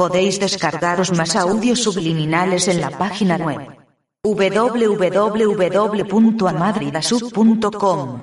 Podéis descargaros más audios subliminales en la página web www.amadridasub.com.